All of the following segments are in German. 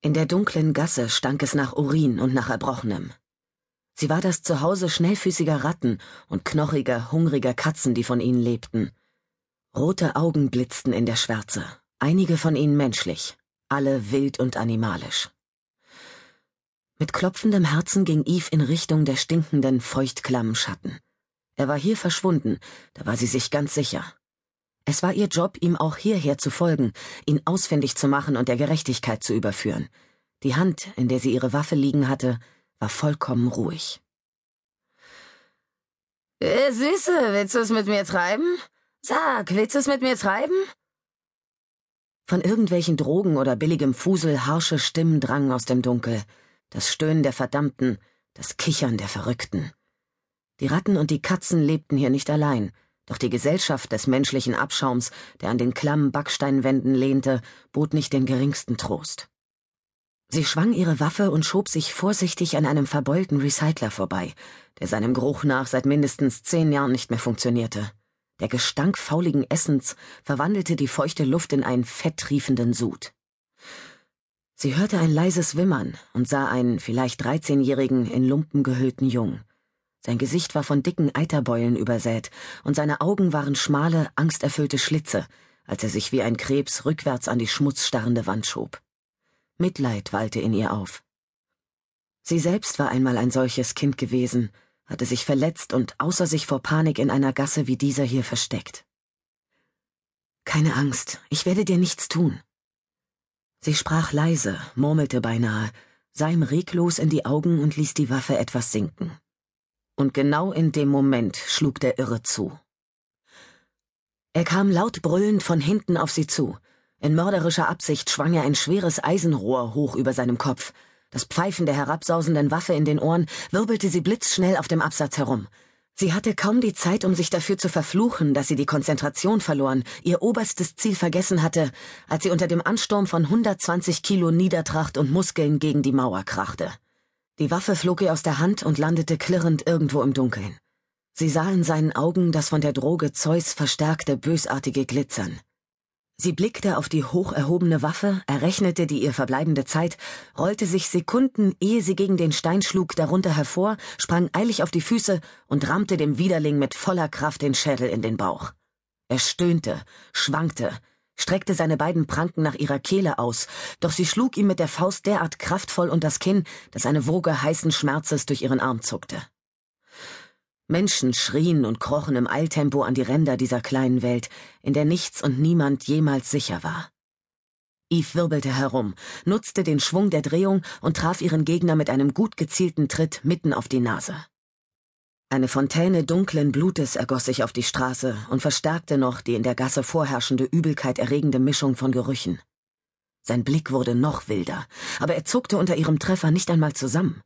In der dunklen Gasse stank es nach Urin und nach Erbrochenem. Sie war das Zuhause schnellfüßiger Ratten und knochiger, hungriger Katzen, die von ihnen lebten. Rote Augen blitzten in der Schwärze, einige von ihnen menschlich, alle wild und animalisch. Mit klopfendem Herzen ging Eve in Richtung der stinkenden, feuchtklammen Schatten. Er war hier verschwunden, da war sie sich ganz sicher. Es war ihr Job, ihm auch hierher zu folgen, ihn ausfindig zu machen und der Gerechtigkeit zu überführen. Die Hand, in der sie ihre Waffe liegen hatte, war vollkommen ruhig. Äh, Süße, willst du es mit mir treiben? Sag, willst du es mit mir treiben? Von irgendwelchen Drogen oder billigem Fusel harsche Stimmen drangen aus dem Dunkel. Das Stöhnen der Verdammten, das Kichern der Verrückten. Die Ratten und die Katzen lebten hier nicht allein. Doch die Gesellschaft des menschlichen Abschaums, der an den klammen Backsteinwänden lehnte, bot nicht den geringsten Trost. Sie schwang ihre Waffe und schob sich vorsichtig an einem verbeulten Recycler vorbei, der seinem Geruch nach seit mindestens zehn Jahren nicht mehr funktionierte. Der Gestank fauligen Essens verwandelte die feuchte Luft in einen fetttriefenden Sud. Sie hörte ein leises Wimmern und sah einen vielleicht dreizehnjährigen in Lumpen gehüllten Jungen. Sein Gesicht war von dicken Eiterbeulen übersät, und seine Augen waren schmale, angsterfüllte Schlitze, als er sich wie ein Krebs rückwärts an die schmutzstarrende Wand schob. Mitleid wallte in ihr auf. Sie selbst war einmal ein solches Kind gewesen, hatte sich verletzt und außer sich vor Panik in einer Gasse wie dieser hier versteckt. Keine Angst, ich werde dir nichts tun. Sie sprach leise, murmelte beinahe, sah ihm reglos in die Augen und ließ die Waffe etwas sinken und genau in dem Moment schlug der Irre zu. Er kam laut brüllend von hinten auf sie zu. In mörderischer Absicht schwang er ein schweres Eisenrohr hoch über seinem Kopf. Das Pfeifen der herabsausenden Waffe in den Ohren wirbelte sie blitzschnell auf dem Absatz herum. Sie hatte kaum die Zeit, um sich dafür zu verfluchen, dass sie die Konzentration verloren, ihr oberstes Ziel vergessen hatte, als sie unter dem Ansturm von 120 Kilo Niedertracht und Muskeln gegen die Mauer krachte. Die Waffe flog ihr aus der Hand und landete klirrend irgendwo im Dunkeln. Sie sah in seinen Augen das von der Droge Zeus verstärkte bösartige Glitzern. Sie blickte auf die hoch erhobene Waffe, errechnete die ihr verbleibende Zeit, rollte sich Sekunden, ehe sie gegen den Stein schlug, darunter hervor, sprang eilig auf die Füße und rammte dem Widerling mit voller Kraft den Schädel in den Bauch. Er stöhnte, schwankte, streckte seine beiden Pranken nach ihrer Kehle aus, doch sie schlug ihm mit der Faust derart kraftvoll unter das Kinn, dass eine Woge heißen Schmerzes durch ihren Arm zuckte. Menschen schrien und krochen im Eiltempo an die Ränder dieser kleinen Welt, in der nichts und niemand jemals sicher war. Eve wirbelte herum, nutzte den Schwung der Drehung und traf ihren Gegner mit einem gut gezielten Tritt mitten auf die Nase. Eine Fontäne dunklen Blutes ergoss sich auf die Straße und verstärkte noch die in der Gasse vorherrschende Übelkeit erregende Mischung von Gerüchen. Sein Blick wurde noch wilder, aber er zuckte unter ihrem Treffer nicht einmal zusammen.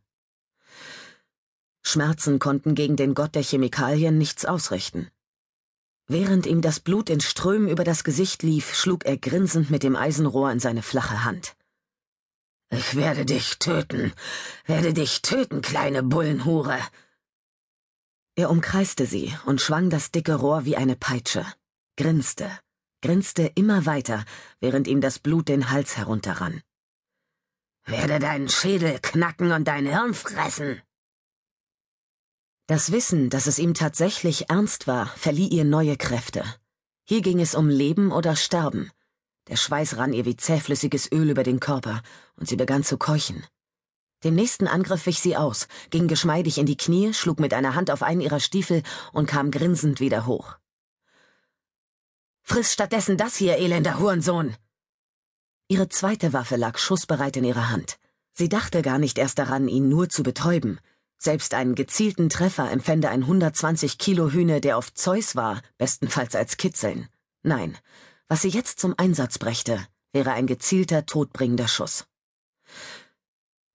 Schmerzen konnten gegen den Gott der Chemikalien nichts ausrichten. Während ihm das Blut in Strömen über das Gesicht lief, schlug er grinsend mit dem Eisenrohr in seine flache Hand. Ich werde dich töten, werde dich töten, kleine Bullenhure, er umkreiste sie und schwang das dicke Rohr wie eine Peitsche, grinste, grinste immer weiter, während ihm das Blut den Hals herunterrann. Werde deinen Schädel knacken und dein Hirn fressen. Das Wissen, dass es ihm tatsächlich ernst war, verlieh ihr neue Kräfte. Hier ging es um Leben oder Sterben. Der Schweiß rann ihr wie zähflüssiges Öl über den Körper, und sie begann zu keuchen. Dem nächsten Angriff wich sie aus, ging geschmeidig in die Knie, schlug mit einer Hand auf einen ihrer Stiefel und kam grinsend wieder hoch. Friss stattdessen das hier, elender Hurensohn! Ihre zweite Waffe lag schussbereit in ihrer Hand. Sie dachte gar nicht erst daran, ihn nur zu betäuben. Selbst einen gezielten Treffer empfände ein 120 Kilo Hühne, der auf Zeus war, bestenfalls als Kitzeln. Nein, was sie jetzt zum Einsatz brächte, wäre ein gezielter, todbringender Schuss.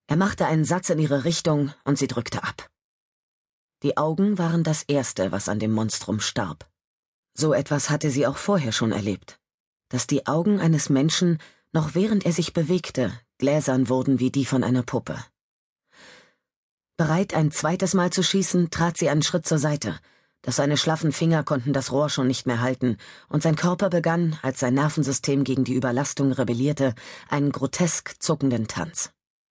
Er machte einen Satz in ihre Richtung und sie drückte ab. Die Augen waren das Erste, was an dem Monstrum starb. So etwas hatte sie auch vorher schon erlebt. Dass die Augen eines Menschen, noch während er sich bewegte, gläsern wurden wie die von einer Puppe. Bereit, ein zweites Mal zu schießen, trat sie einen Schritt zur Seite. Doch seine schlaffen Finger konnten das Rohr schon nicht mehr halten, und sein Körper begann, als sein Nervensystem gegen die Überlastung rebellierte, einen grotesk zuckenden Tanz.